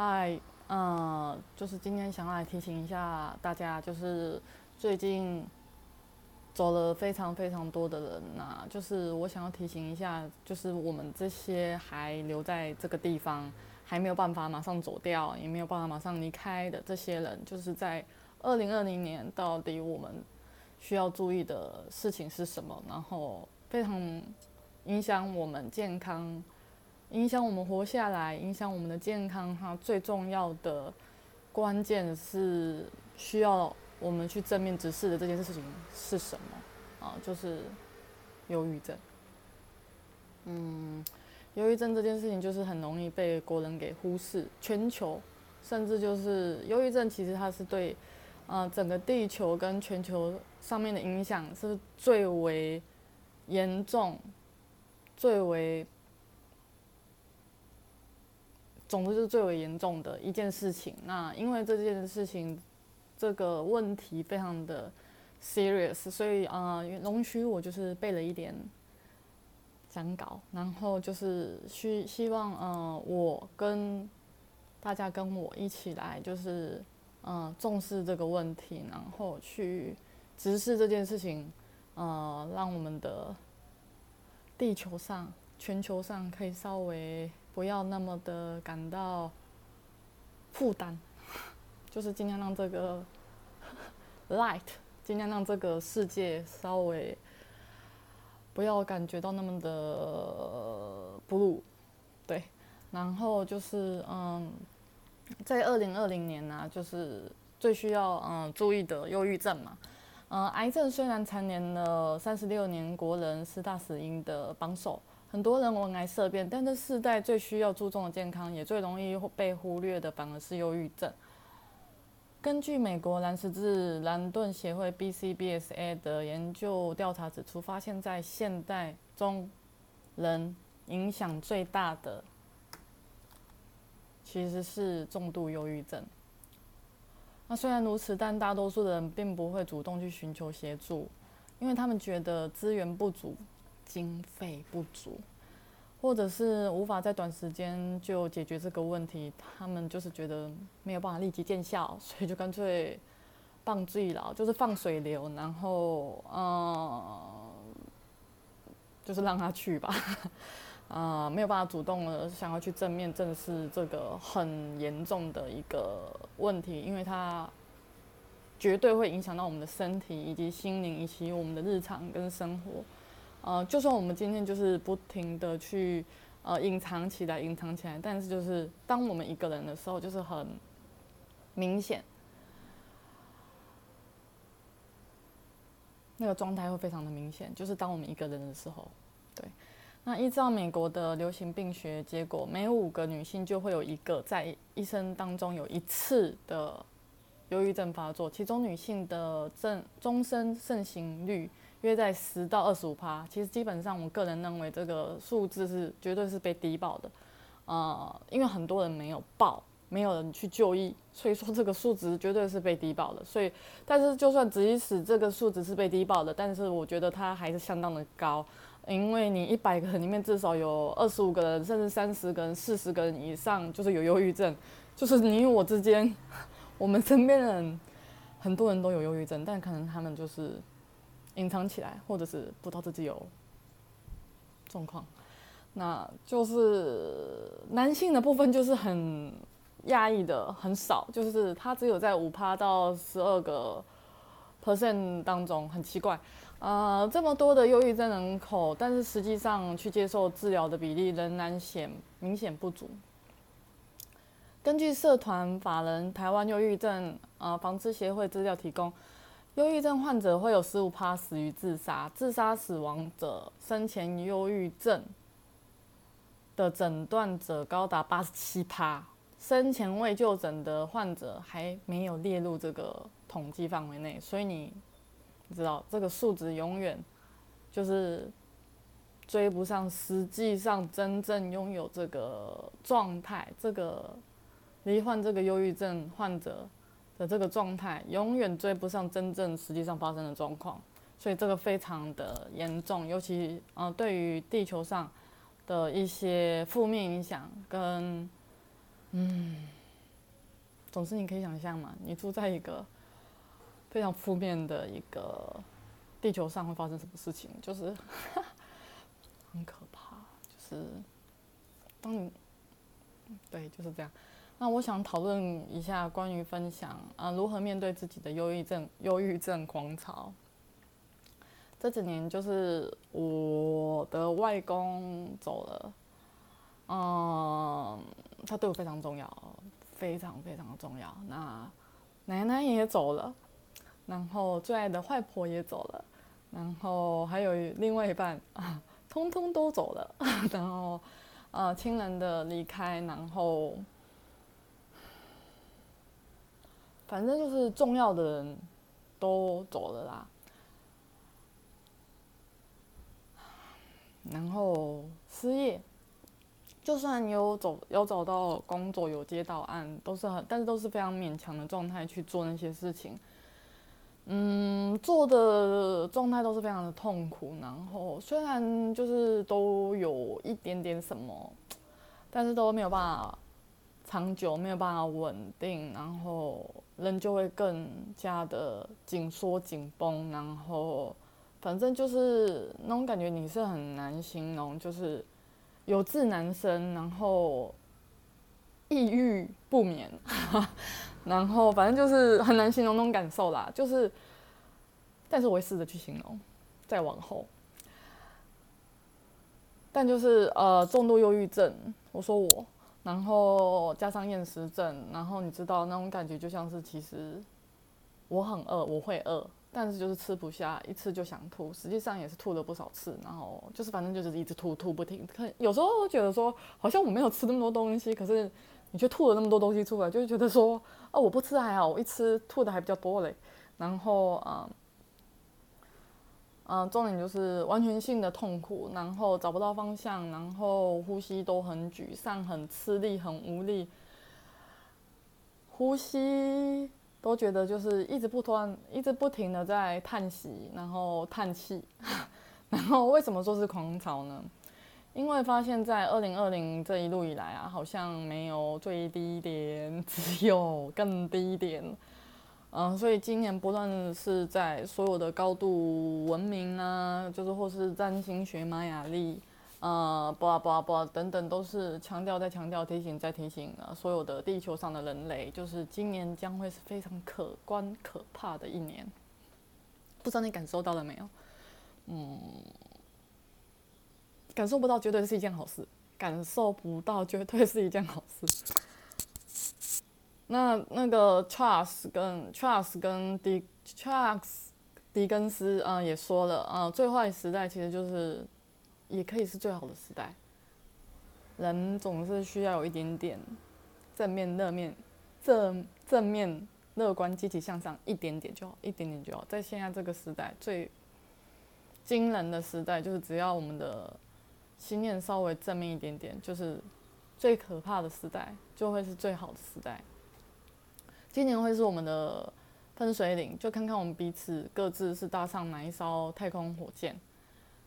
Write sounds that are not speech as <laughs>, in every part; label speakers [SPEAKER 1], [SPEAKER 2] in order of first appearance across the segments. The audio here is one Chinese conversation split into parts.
[SPEAKER 1] 嗨，嗯，就是今天想要来提醒一下大家，就是最近走了非常非常多的人呐，就是我想要提醒一下，就是我们这些还留在这个地方，还没有办法马上走掉，也没有办法马上离开的这些人，就是在二零二零年到底我们需要注意的事情是什么，然后非常影响我们健康。影响我们活下来，影响我们的健康，哈，最重要的关键是需要我们去正面直视的这件事情是什么？啊，就是忧郁症。嗯，忧郁症这件事情就是很容易被国人给忽视，全球甚至就是忧郁症，其实它是对啊整个地球跟全球上面的影响是最为严重，最为。总之就是最为严重的一件事情。那因为这件事情这个问题非常的 serious，所以啊，容许我就是背了一点讲稿，然后就是希希望呃，我跟大家跟我一起来，就是嗯重视这个问题，然后去直视这件事情，呃，让我们的地球上、全球上可以稍微。不要那么的感到负担，<laughs> 就是尽量让这个 <laughs> light，尽量让这个世界稍微不要感觉到那么的 blue，对。然后就是嗯，在二零二零年呢，就是最需要嗯注意的忧郁症嘛。嗯，癌症虽然蝉联了三十六年国人四大死因的榜首。很多人闻癌色变，但这世代最需要注重的健康，也最容易被忽略的，反而是忧郁症。根据美国蓝十字蓝盾协会 （BCBSA） 的研究调查指出，发现在现代中人影响最大的，其实是重度忧郁症。那虽然如此，但大多数的人并不会主动去寻求协助，因为他们觉得资源不足。经费不足，或者是无法在短时间就解决这个问题，他们就是觉得没有办法立即见效，所以就干脆放最牢，就是放水流，然后嗯，就是让他去吧，啊，<laughs> 没有办法主动的想要去正面正视这个很严重的一个问题，因为它绝对会影响到我们的身体以及心灵以及我们的日常跟生活。呃，就算我们今天就是不停的去呃隐藏起来，隐藏起来，但是就是当我们一个人的时候，就是很明显，那个状态会非常的明显。就是当我们一个人的时候，对。那依照美国的流行病学结果，每五个女性就会有一个在一生当中有一次的忧郁症发作，其中女性的症终身盛行率。约在十到二十五趴，其实基本上我个人认为这个数字是绝对是被低报的，呃，因为很多人没有报，没有人去就医，所以说这个数值绝对是被低报的。所以，但是就算即使这个数值是被低报的，但是我觉得它还是相当的高，因为你一百个人里面至少有二十五个人，甚至三十个人、四十个人以上就是有忧郁症，就是你我之间，<laughs> 我们身边的人很多人都有忧郁症，但可能他们就是。隐藏起来，或者是不知道自己有状况，那就是男性的部分就是很压抑的，很少，就是他只有在五趴到十二个 percent 当中，很奇怪，呃，这么多的忧郁症人口，但是实际上去接受治疗的比例仍然显明显不足。根据社团法人台湾忧郁症呃防治协会资料提供。忧郁症患者会有十五趴死于自杀，自杀死亡者生前忧郁症的诊断者高达八十七趴，生前未就诊的患者还没有列入这个统计范围内，所以你知道这个数值永远就是追不上实际上真正拥有这个状态，这个罹患这个忧郁症患者。的这个状态永远追不上真正实际上发生的状况，所以这个非常的严重，尤其呃对于地球上的一些负面影响跟嗯总之你可以想象嘛，你住在一个非常负面的一个地球上会发生什么事情，就是 <laughs> 很可怕，就是当你对就是这样。那我想讨论一下关于分享啊，如何面对自己的忧郁症、忧郁症狂潮。这几年就是我的外公走了，嗯，他对我非常重要，非常非常重要。那奶奶也走了，然后最爱的外婆也走了，然后还有另外一半啊，<laughs> 通通都走了。<laughs> 然后呃，亲人的离开，然后反正就是重要的人都走了啦。然后失业，就算有走有找到工作有接到案，都是很，但是都是非常勉强的状态去做那些事情。嗯，做的状态都是非常的痛苦。然后虽然就是都有一点点什么，但是都没有办法长久，没有办法稳定，然后人就会更加的紧缩紧绷，然后。反正就是那种感觉，你是很难形容，就是有志难伸，然后抑郁不眠，<laughs> 然后反正就是很难形容那种感受啦。就是，但是我会试着去形容，再往后。但就是呃，重度忧郁症，我说我，然后加上厌食症，然后你知道那种感觉，就像是其实我很饿，我会饿。但是就是吃不下，一次就想吐，实际上也是吐了不少次，然后就是反正就是一直吐吐不停。可有时候觉得说，好像我没有吃那么多东西，可是你却吐了那么多东西出来，就会觉得说，哦，我不吃还好，我一吃吐的还比较多嘞。然后啊，嗯，重点就是完全性的痛苦，然后找不到方向，然后呼吸都很沮丧、很吃力、很无力，呼吸。都觉得就是一直不断、一直不停的在叹息，然后叹气，<laughs> 然后为什么说是狂潮呢？因为发现，在二零二零这一路以来啊，好像没有最低点，只有更低点。嗯，所以今年不论是在所有的高度文明啊，就是或是占星学玛雅历。呃，不不不，等等，都是强调在强调，提醒在提醒啊！所有的地球上的人类，就是今年将会是非常可观、可怕的一年。不知道你感受到了没有？嗯，感受不到，绝对是一件好事。感受不到，绝对是一件好事。那那个 Charles 跟 Charles 跟迪 Charles 狄更斯啊，也说了啊，最坏时代其实就是。也可以是最好的时代。人总是需要有一点点正面、乐面、正正面、乐观、积极向上，一点点就好，一点点就好。在现在这个时代，最惊人的时代，就是只要我们的心念稍微正面一点点，就是最可怕的时代，就会是最好的时代。今年会是我们的分水岭，就看看我们彼此各自是搭上哪一艘太空火箭。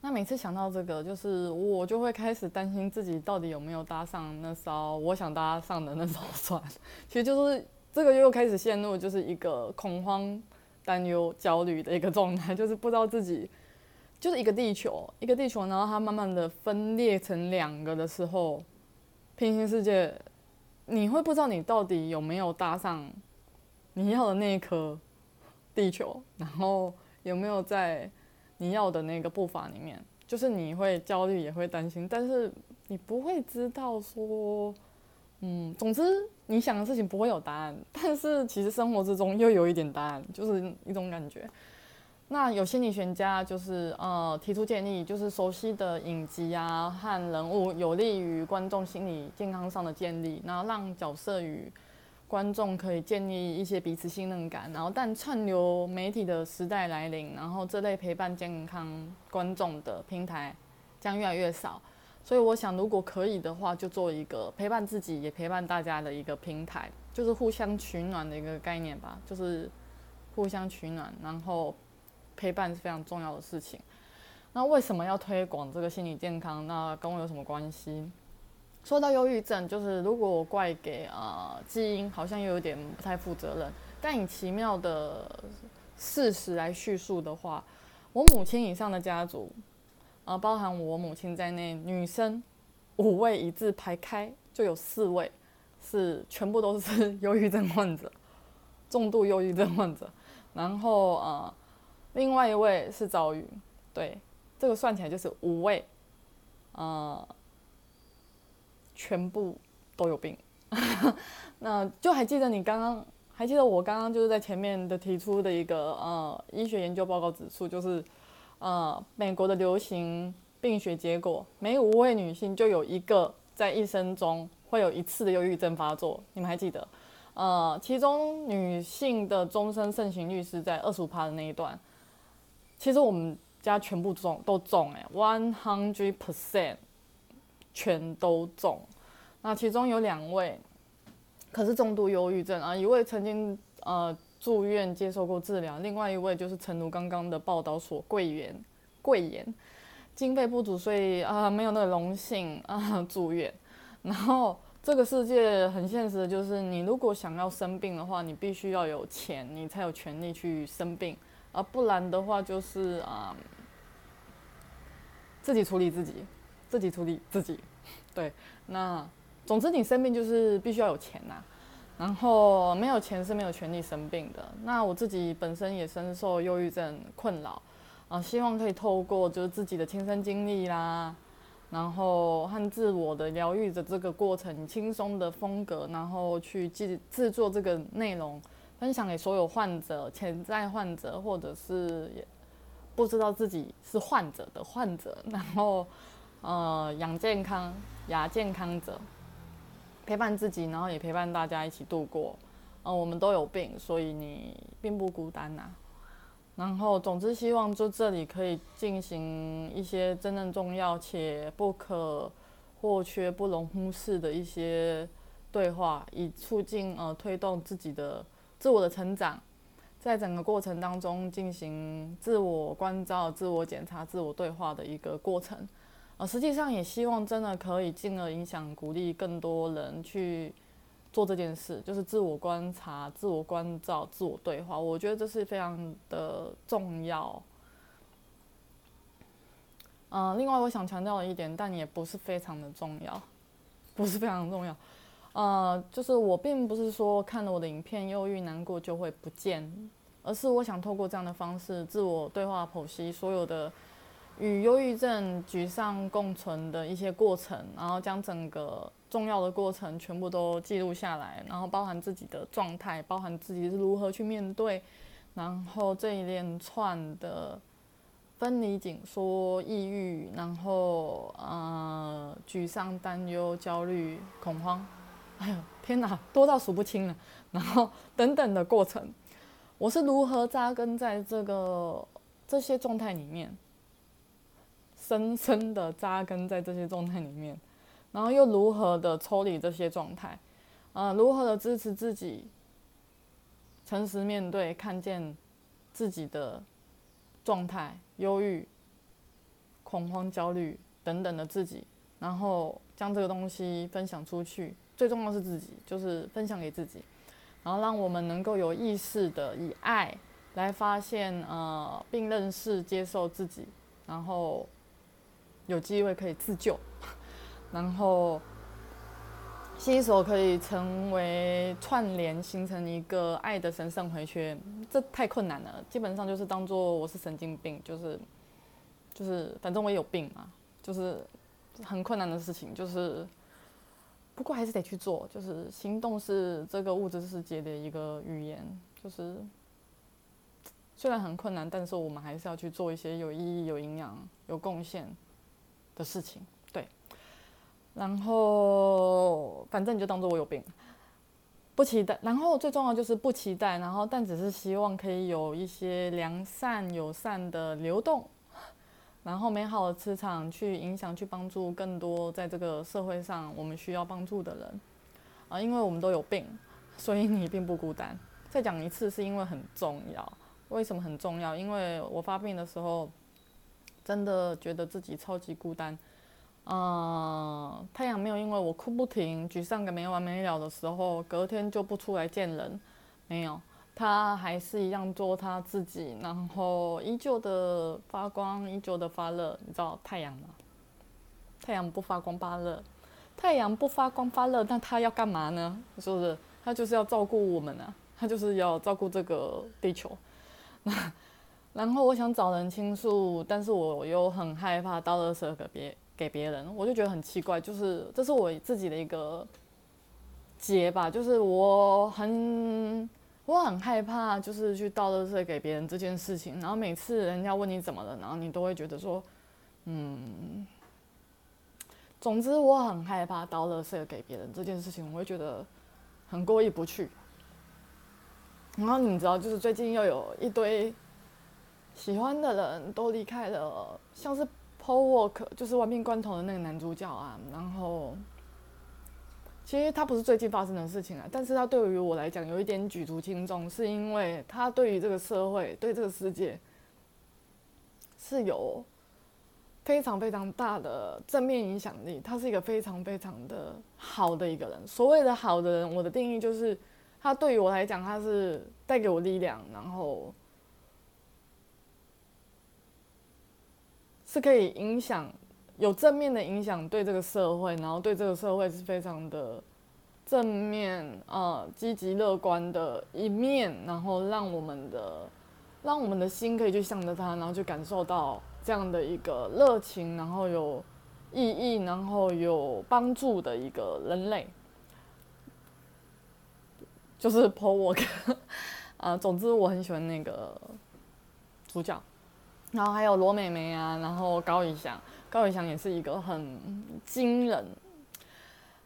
[SPEAKER 1] 那每次想到这个，就是我就会开始担心自己到底有没有搭上那艘我想搭上的那艘船。<laughs> 其实就是这个又开始陷入就是一个恐慌、担忧、焦虑的一个状态，就是不知道自己就是一个地球，一个地球，然后它慢慢的分裂成两个的时候，平行世界，你会不知道你到底有没有搭上你要的那一颗地球，然后有没有在。你要的那个步伐里面，就是你会焦虑，也会担心，但是你不会知道说，嗯，总之你想的事情不会有答案，但是其实生活之中又有一点答案，就是一种感觉。那有心理学家就是呃提出建议，就是熟悉的影集啊和人物有利于观众心理健康上的建立，然后让角色与。观众可以建立一些彼此信任感，然后但串流媒体的时代来临，然后这类陪伴健康观众的平台将越来越少。所以我想，如果可以的话，就做一个陪伴自己也陪伴大家的一个平台，就是互相取暖的一个概念吧。就是互相取暖，然后陪伴是非常重要的事情。那为什么要推广这个心理健康？那跟我有什么关系？说到忧郁症，就是如果我怪给呃基因，好像又有点不太负责任。但以奇妙的事实来叙述的话，我母亲以上的家族，呃，包含我母亲在内，女生五位一字排开，就有四位是全部都是忧郁症患者，重度忧郁症患者。然后呃，另外一位是遭遇，对，这个算起来就是五位，呃。全部都有病，<laughs> 那就还记得你刚刚还记得我刚刚就是在前面的提出的一个呃医学研究报告指出，就是呃美国的流行病学结果，每五位女性就有一个在一生中会有一次的忧郁症发作。你们还记得？呃，其中女性的终身盛行率是在二十五趴的那一段。其实我们家全部中都中哎，one hundred percent。全都中，那其中有两位，可是重度忧郁症啊，一位曾经呃住院接受过治疗，另外一位就是诚如刚刚的报道所贵言贵言，经费不足，所以啊没有那个荣幸啊住院。然后这个世界很现实就是，你如果想要生病的话，你必须要有钱，你才有权利去生病，啊不然的话就是啊自己处理自己。自己处理自己，对，那总之你生病就是必须要有钱呐，然后没有钱是没有权利生病的。那我自己本身也深受忧郁症困扰，啊，希望可以透过就是自己的亲身经历啦，然后和自我的疗愈的这个过程，轻松的风格，然后去制制作这个内容，分享给所有患者、潜在患者，或者是也不知道自己是患者的患者，然后。呃，养健康、亚健康者，陪伴自己，然后也陪伴大家一起度过。呃，我们都有病，所以你并不孤单呐。然后，总之希望就这里可以进行一些真正重要且不可或缺、不容忽视的一些对话，以促进呃推动自己的自我的成长，在整个过程当中进行自我关照、自我检查、自我对话的一个过程。呃，实际上也希望真的可以进而影响、鼓励更多人去做这件事，就是自我观察、自我关照、自我对话。我觉得这是非常的重要。嗯，另外我想强调的一点，但也不是非常的重要，<laughs> 不是非常重要。呃，就是我并不是说看了我的影片忧郁难过就会不见，而是我想透过这样的方式自我对话剖析所有的。与忧郁症、沮丧共存的一些过程，然后将整个重要的过程全部都记录下来，然后包含自己的状态，包含自己是如何去面对，然后这一连串的分离、紧缩、抑郁，然后呃沮丧、担忧、焦虑、恐慌，哎呦天哪，多到数不清了，然后等等的过程，我是如何扎根在这个这些状态里面。深深的扎根在这些状态里面，然后又如何的抽离这些状态，啊，如何的支持自己，诚实面对，看见自己的状态，忧郁、恐慌、焦虑等等的自己，然后将这个东西分享出去，最重要是自己，就是分享给自己，然后让我们能够有意识的以爱来发现，呃，并认识、接受自己，然后。有机会可以自救，然后新手可以成为串联，形成一个爱的神圣回圈，这太困难了。基本上就是当做我是神经病，就是就是反正我也有病嘛，就是很困难的事情。就是不过还是得去做，就是行动是这个物质世界的一个语言。就是虽然很困难，但是我们还是要去做一些有意义、有营养、有贡献。的事情，对，然后反正你就当做我有病，不期待。然后最重要就是不期待，然后但只是希望可以有一些良善友善的流动，然后美好的磁场去影响、去帮助更多在这个社会上我们需要帮助的人啊，因为我们都有病，所以你并不孤单。再讲一次，是因为很重要。为什么很重要？因为我发病的时候。真的觉得自己超级孤单，嗯，太阳没有因为我哭不停、沮丧个没完没了的时候，隔天就不出来见人，没有，他还是一样做他自己，然后依旧的发光，依旧的发热。你知道太阳吗？太阳不发光发热，太阳不发光发热，那他要干嘛呢？是不是？他就是要照顾我们啊，他就是要照顾这个地球。那然后我想找人倾诉，但是我又很害怕到垃圾给别给别人，我就觉得很奇怪，就是这是我自己的一个结吧，就是我很我很害怕，就是去倒垃圾给别人这件事情。然后每次人家问你怎么了，然后你都会觉得说，嗯。总之，我很害怕倒垃圾给别人这件事情，我会觉得很过意不去。然后你知道，就是最近又有一堆喜欢的人都离开了，像是 Paul Walker，就是《亡命关头》的那个男主角啊。然后，其实他不是最近发生的事情啊，但是他对于我来讲有一点举足轻重，是因为他对于这个社会、对这个世界是有。非常非常大的正面影响力，他是一个非常非常的好的一个人。所谓的好的人，我的定义就是，他对于我来讲，他是带给我力量，然后是可以影响有正面的影响对这个社会，然后对这个社会是非常的正面啊，积极乐观的一面，然后让我们的让我们的心可以去向着他，然后去感受到。这样的一个热情，然后有意义，然后有帮助的一个人类，就是 Paul Walker 啊。<laughs> 总之，我很喜欢那个主角，然后还有罗美美啊，然后高以翔，高以翔也是一个很惊人，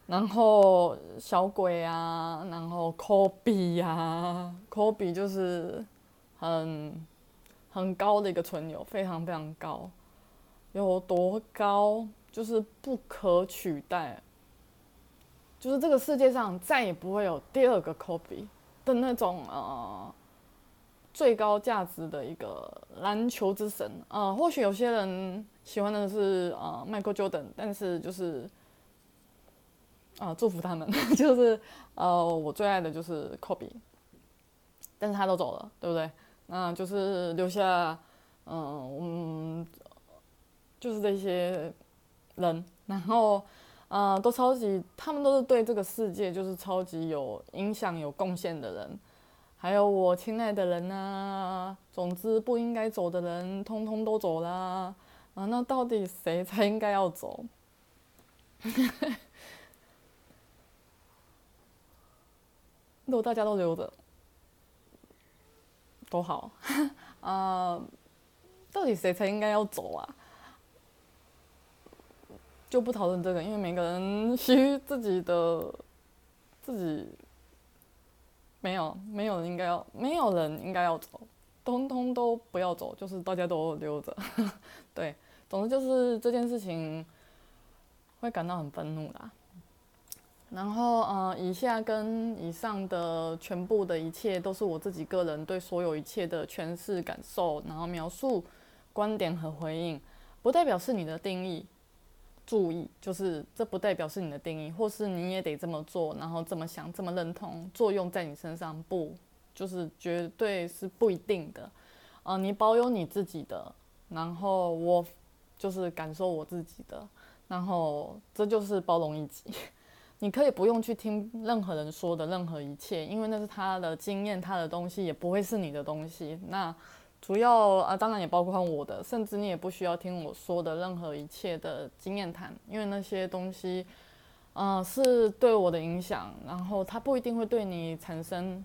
[SPEAKER 1] 然后小鬼啊，然后 Kobe 呀，Kobe 就是很。很高的一个存有，非常非常高，有多高就是不可取代，就是这个世界上再也不会有第二个 Kobe 的那种呃最高价值的一个篮球之神啊。或许有些人喜欢的是呃 Michael Jordan，但是就是啊祝福他们，<laughs> 就是呃我最爱的就是 Kobe，但是他都走了，对不对？那就是留下，嗯，嗯，就是这些人，然后，呃，都超级，他们都是对这个世界就是超级有影响、有贡献的人，还有我亲爱的人呐，总之不应该走的人，通通都走啦，啊，那到底谁才应该要走？<laughs> 如果大家都留着。都好，<laughs> 啊，到底谁才应该要走啊？就不讨论这个，因为每个人需自己的自己，没有没有人应该要，没有人应该要走，通通都不要走，就是大家都留着。<laughs> 对，总之就是这件事情会感到很愤怒啦。然后，呃，以下跟以上的全部的一切都是我自己个人对所有一切的诠释、感受，然后描述、观点和回应，不代表是你的定义。注意，就是这不代表是你的定义，或是你也得这么做，然后这么想、这么认同，作用在你身上不，就是绝对是不一定的。呃，你保有你自己的，然后我就是感受我自己的，然后这就是包容一己。<laughs> 你可以不用去听任何人说的任何一切，因为那是他的经验，他的东西也不会是你的东西。那主要啊，当然也包括我的，甚至你也不需要听我说的任何一切的经验谈，因为那些东西，嗯，是对我的影响，然后它不一定会对你产生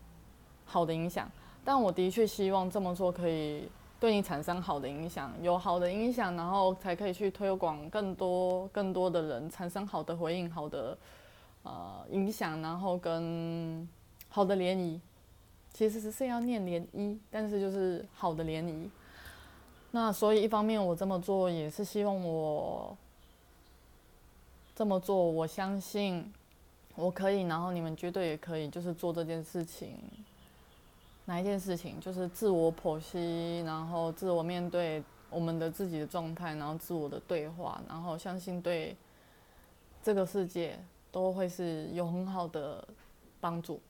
[SPEAKER 1] 好的影响。但我的确希望这么做可以对你产生好的影响，有好的影响，然后才可以去推广更多更多的人，产生好的回应，好的。呃，影响，然后跟好的涟漪，其实是要念涟漪，但是就是好的涟漪。那所以一方面我这么做也是希望我这么做，我相信我可以，然后你们绝对也可以，就是做这件事情。哪一件事情？就是自我剖析，然后自我面对我们的自己的状态，然后自我的对话，然后相信对这个世界都会是有很好的帮助。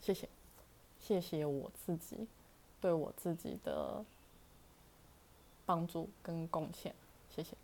[SPEAKER 1] 谢谢。谢谢我自己对我自己的帮助跟贡献谢谢。